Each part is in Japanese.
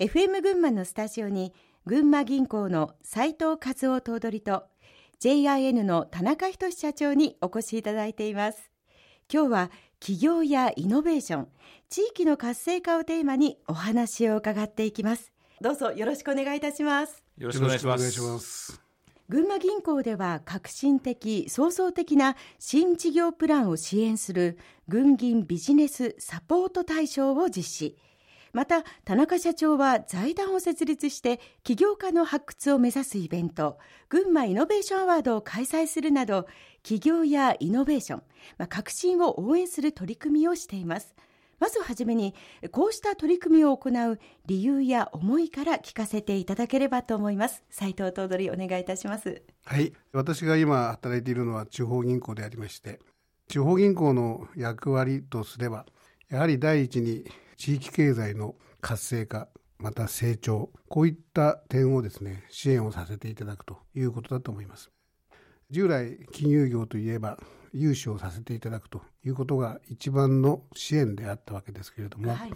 FM 群馬のスタジオに群馬銀行の斉藤和夫頭取と JIN の田中仁社長にお越しいただいています。今日は企業やイノベーション地域の活性化をテーマにお話を伺っていきます。どうぞよろしくお願いいたします。よろしくお願いします。群馬銀行では革新的創造的な新事業プランを支援する群銀ビジネスサポート対象を実施また田中社長は財団を設立して起業家の発掘を目指すイベント群馬イノベーションアワードを開催するなど起業やイノベーション、まあ、革新を応援する取り組みをしています。まずはじめにこうした取り組みを行う理由や思いから聞かせていただければと思います。斉藤頭取お願いいたします。はい。私が今働いているのは地方銀行でありまして地方銀行の役割とすればやはり第一に地域経済の活性化また成長こういった点をですね支援をさせていただくということだと思います。従来金融業といえば融資をさせていただくということが一番の支援であったわけですけれども、はい、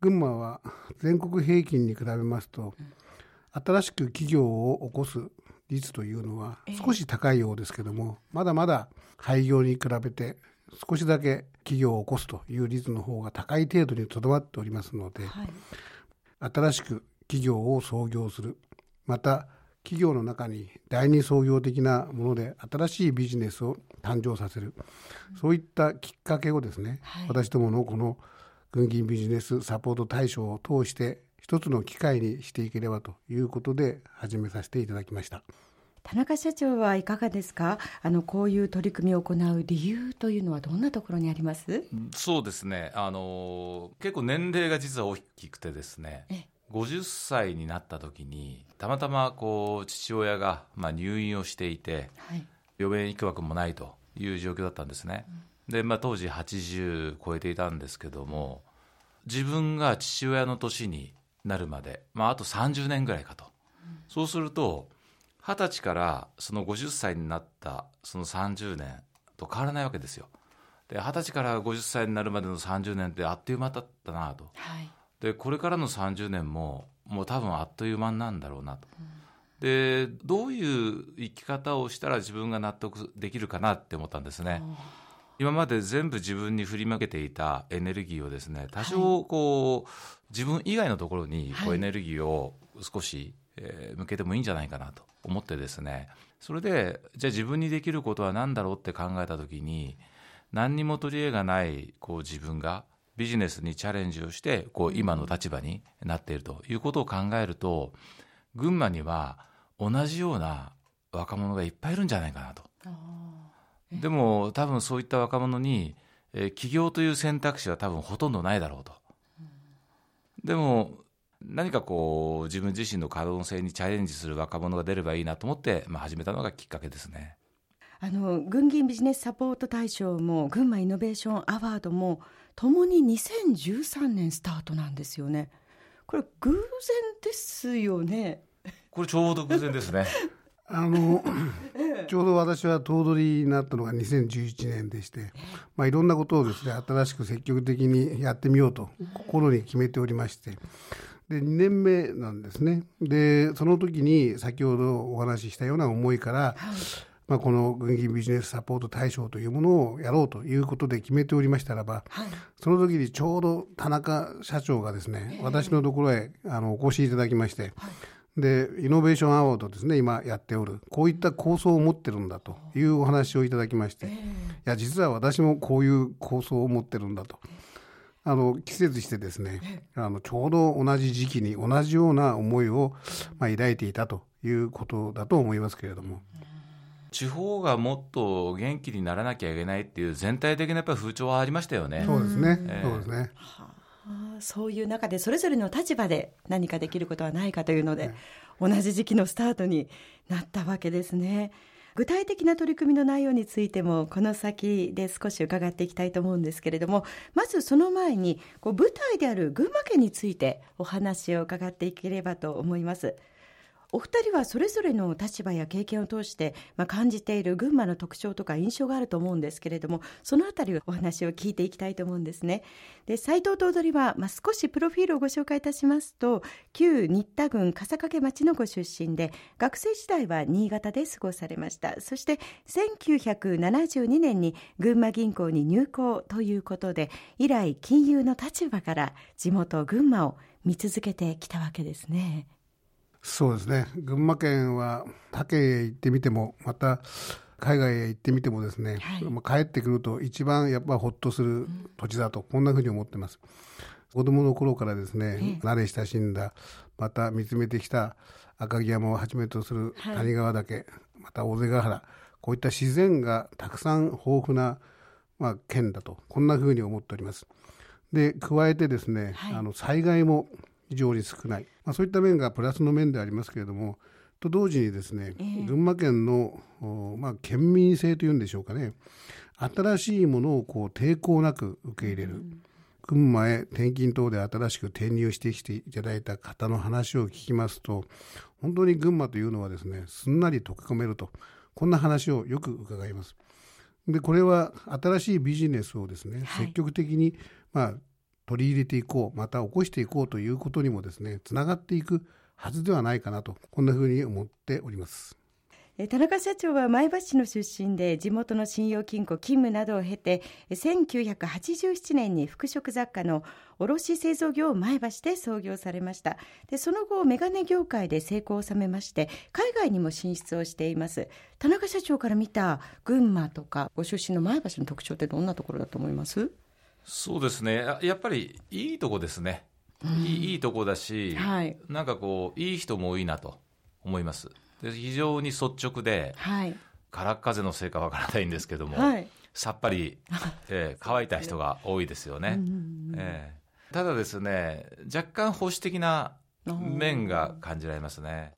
群馬は全国平均に比べますと、新しく企業を起こす率というのは少し高いようですけども、まだまだ廃業に比べて少しだけ企業を起こすという率の方が高い程度にとどまっておりますので、はい、新しく企業を創業する。また企業の中に第二創業的なもので新しいビジネスを誕生させる、うん、そういったきっかけをですね、はい、私どものこの軍銀ビジネスサポート対象を通して一つの機会にしていければということで始めさせていただきました。田中社長はいかがですか？あのこういう取り組みを行う理由というのはどんなところにあります？そうですね。あの結構年齢が実は大きくてですね50歳になった時にたまたまこう父親がまあ入院をしていて、はい、病院行くわけもないという状況だったんですね、うん、で、まあ、当時80超えていたんですけども自分が父親の年になるまで、まあ、あと30年ぐらいかと、うん、そうすると二十歳からその50歳になったその30年と変わらないわけですよ。で二十歳から50歳になるまでの30年ってあっという間だったなと、はい、でこれからの30年ももう多分あっという間なんだろうなと、うん、でどういう生き方をしたら自分が納得できるかなって思ったんですね。今まで全部自分に振り向けていたエネルギーをですね多少こう、はい、自分以外のところにこうエネルギーを少し、えー、向けてもいいんじゃないかなと思ってですねそれでじゃあ自分にできることは何だろうって考えた時に何にも取り柄がないこう自分がビジネスにチャレンジをしてこう今の立場になっているということを考えると群馬には同じような若者がいっぱいいるんじゃないかなと。でも多分そういった若者に、え起業という選択肢は多分ほとんどないだろうと。でも何かこう自分自身の可能性にチャレンジする若者が出ればいいなと思って、まあ、始めたのがきっかけですね。あの群銀ビジネスサポート大賞も群馬イノベーションアワードもともに2013年スタートなんですよね。これ偶然ですよね。これちょうど偶然ですね。あのちょうど私は頭取になったのが2011年でして、まあ、いろんなことをですね新しく積極的にやってみようと心に決めておりましてで2年目なんですね。でその時に先ほどお話ししたような思いから、はい、まあ、この軍銀ビジネスサポート大賞というものをやろうということで決めておりましたらば、はい、その時にちょうど田中社長がですね私のところへあのお越しいただきまして、はい。でイノベーションアワードですね今やっておるこういった構想を持ってるんだというお話をいただきまして、いや実は私もこういう構想を持ってるんだと。あの季節してですねあのちょうど同じ時期に同じような思いを、まあ、抱いていたということだと思いますけれども。地方がもっと元気にならなきゃいけないっていう全体的なやっぱり風潮はありましたよね。そうですね。えー、そうですね。そういう中でそれぞれの立場で何かできることはないかというので、同じ時期のスタートになったわけですね。具体的な取り組みの内容についてもこの先で少し伺っていきたいと思うんですけれどもまずその前にこう舞台である群馬県についてお話を伺っていければと思います。お二人はそれぞれの立場や経験を通して、まあ、感じている群馬の特徴とか印象があると思うんですけれどもそのあたりお話を聞いていきたいと思うんですねで斉藤頭取は、まあ、少しプロフィールをご紹介いたしますと旧新田郡笠掛町のご出身で学生時代は新潟で過ごされましたそして1972年に群馬銀行に入行ということで以来金融の立場から地元群馬を見続けてきたわけですね。そうですね。群馬県は他県へ行ってみてもまた海外へ行ってみてもですね、はい、帰ってくると一番やっぱほっとする土地だと、こんなふうに思ってます。子供の頃からですね、慣れ親しんだまた見つめてきた赤城山をはじめとする谷川岳、はい、また尾瀬ヶ原こういった自然がたくさん豊富な、まあ、県だとこんなふうに思っております。で加えてですね、はい、あの災害も非常に少ない、まあ、そういった面がプラスの面でありますけれどもと同時にですね、えー、群馬県の、まあ、県民性というんでしょうかね。新しいものをこう抵抗なく受け入れる、うん、群馬へ転勤等で新しく転入してきていただいた方の話を聞きますと本当に群馬というのはですねすんなり溶け込めると。こんな話をよく伺います。でこれは新しいビジネスをですね、積極的に、まあ、取り入れていこうまた起こしていこうということにもですねつながっていくはずではないかなとこんなふうに思っております。田中社長は前橋市の出身で地元の信用金庫勤務などを経て1987年に服飾雑貨の卸製造業を前橋で創業されました。でその後メガネ業界で成功を収めまして海外にも進出をしています。田中社長から見た群馬とかご出身の前橋の特徴ってどんなところだと思います？そうですね。やっぱりいいとこですね、うん、いいとこだし、はい、なんかこういい人も多いなと思います。で非常に率直で、はい、空っ風のせいかわからないんですけども、はい、さっぱり、えー、乾いた人が多いですよね、えー、ただですね若干保守的な面が感じられますね。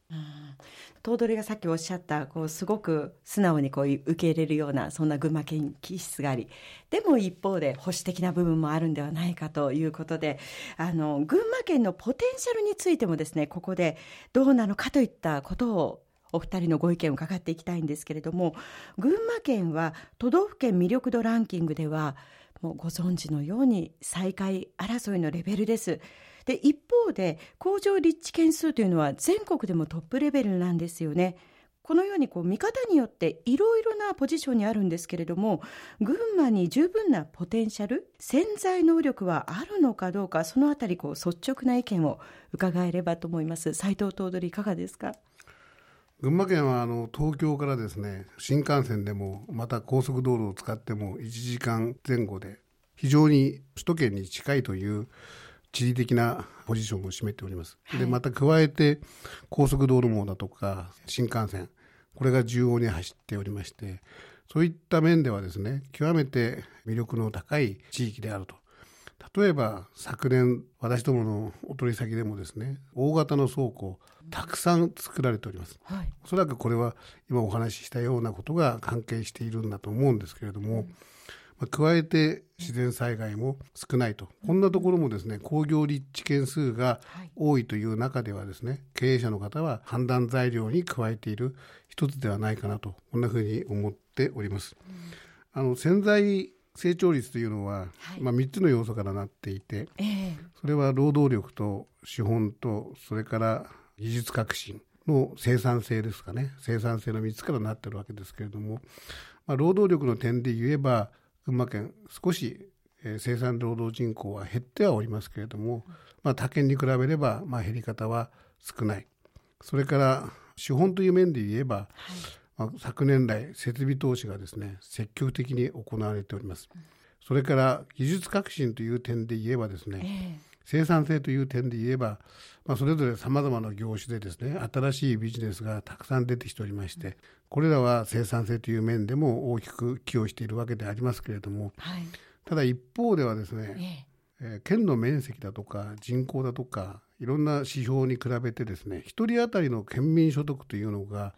頭取がさっきおっしゃったこうすごく素直にこう受け入れるようなそんな群馬県気質がありでも一方で保守的な部分もあるんではないかということであの群馬県のポテンシャルについてもですねここでどうなのかといったことをお二人のご意見を伺っていきたいんですけれども群馬県は都道府県魅力度ランキングではもうご存知のように最下位争いのレベルです。で一方で工場立地件数というのは全国でもトップレベルなんですよね。このようにこう見方によっていろいろなポジションにあるんですけれども群馬に十分なポテンシャル潜在能力はあるのかどうかそのあたりこう率直な意見を伺えればと思います斉藤頭取いかがですか？群馬県はあの東京からですね新幹線でもまた高速道路を使っても1時間前後で非常に首都圏に近いという地理的なポジションを占めております。はい、でまた加えて高速道路網だとか新幹線これが縦横に走っておりましてそういった面ではですね極めて魅力の高い地域であると。例えば昨年私どものお取り先でもですね大型の倉庫たくさん作られております、はい、おそらくこれは今お話ししたようなことが関係しているんだと思うんですけれども、うんまあ、加えて自然災害も少ないと、こんなところもですね工業立地件数が多いという中ではですね経営者の方は判断材料に加えている一つではないかなとこんなふうに思っております。あの潜在成長率というのは、はい、まあ、3つの要素からなっていて、えー、それは労働力と資本とそれから技術革新の生産性ですかね。生産性の3つからなってるわけですけれども、まあ、労働力の点で言えば群馬県少し、えー、生産労働人口は減ってはおりますけれども、まあ、他県に比べれば、まあ、減り方は少ない。それから資本という面で言えば、はい。まあ、昨年来設備投資がですね積極的に行われております、それから技術革新という点で言えばですね、えー生産性という点で言えば、まあ、それぞれさまざまな業種でですね新しいビジネスがたくさん出てきておりましてこれらは生産性という面でも大きく寄与しているわけでありますけれども、はい、ただ一方ではですね、えー、県の面積だとか人口だとかいろんな指標に比べてですね1人当たりの県民所得というのが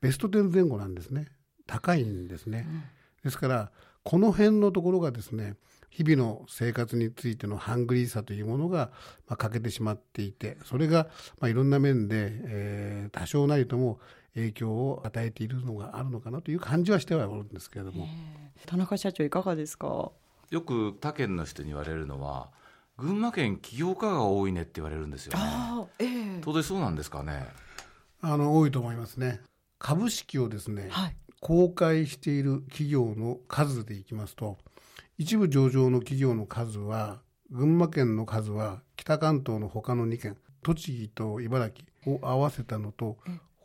ベスト10前後なんですね。高いんですね。うん、ですからこの辺のところがですね日々の生活についてのハングリーさというものが、まあ、欠けてしまっていてそれが、まあ、いろんな面で、えー、多少なりとも影響を与えているのがあるのかなという感じはしてはおるんですけれども田中社長いかがですか？よく他県の人に言われるのは群馬県起業家が多いねって言われるんですよね。えー、当然そうなんですかね？あの多いと思いますね。株式をですね、はい、公開している企業の数でいきますと、一部上場の企業の数は群馬県の数は北関東の他の2県栃木と茨城を合わせたのと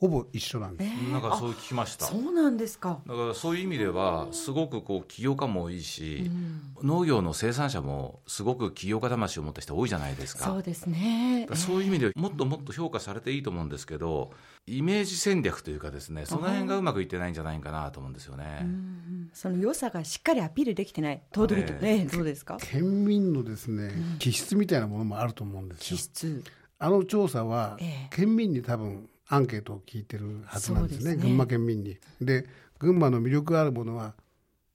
ほぼ一緒なんです、えー、なんかそう聞きました。そうなんですか。だからそういう意味ではすごくこう起業家も多いし、うん、農業の生産者もすごく起業家魂を持った人多いじゃないですか。そうですね。そういう意味でもっともっと評価されていいと思うんですけどイメージ戦略というかですねその辺がうまくいってないんじゃないかなと思うんですよね、その良さがしっかりアピールできてない。東京都ねどうですか？県民のですね、気質みたいなものもあると思うんですよ。気質。あの調査は、県民に多分アンケートを聞いてるはずなんですね、ね、群馬県民に。で群馬の魅力あるものは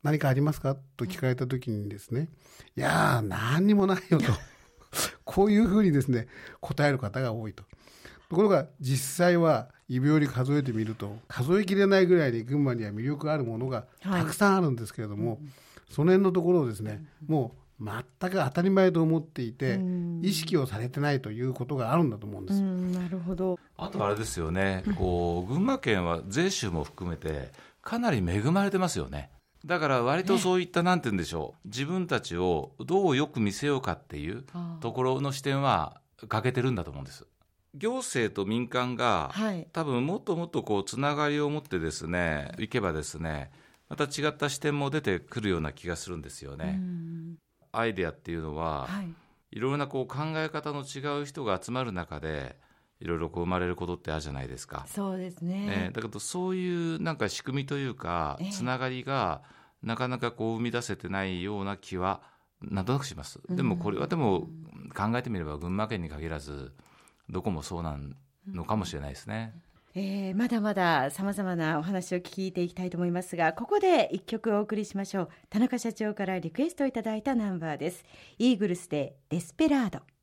何かありますか？と聞かれた時にですね、いやー何にもないよと。こういうふうにですね答える方が多いと。ところが実際は指折り数えてみると数えきれないぐらいに群馬には魅力あるものがたくさんあるんですけれども、はい、その辺のところをですね、もう全く当たり前と思っていて、意識をされてないということがあるんだと思うんです。なるほど。あとあれですよね、こう群馬県は税収も含めてかなり恵まれてますよね。だから割とそういった、なんて言うんでしょう、自分たちをどうよく見せようかっていうところの視点は欠けてるんだと思うんです。行政と民間が、はい、多分もっともっとこうつながりを持ってですねいけばですねまた違った視点も出てくるような気がするんですよね。アイデアっていうのは、はい、いろいろなこう考え方の違う人が集まる中でいろいろこう生まれることってあるじゃないですか。そうですね、えー、だけどそういうなんか仕組みというか、つながりがなかなかこう生み出せてないような気はなんとなくします。でもこれはでも考えてみれば群馬県に限らずどこもそうなのかもしれないですね。えー、まだまださまざまなお話を聞いていきたいと思いますがここで1曲お送りしましょう。田中社長からリクエストいただいたナンバーです。イーグルスでデスペラード。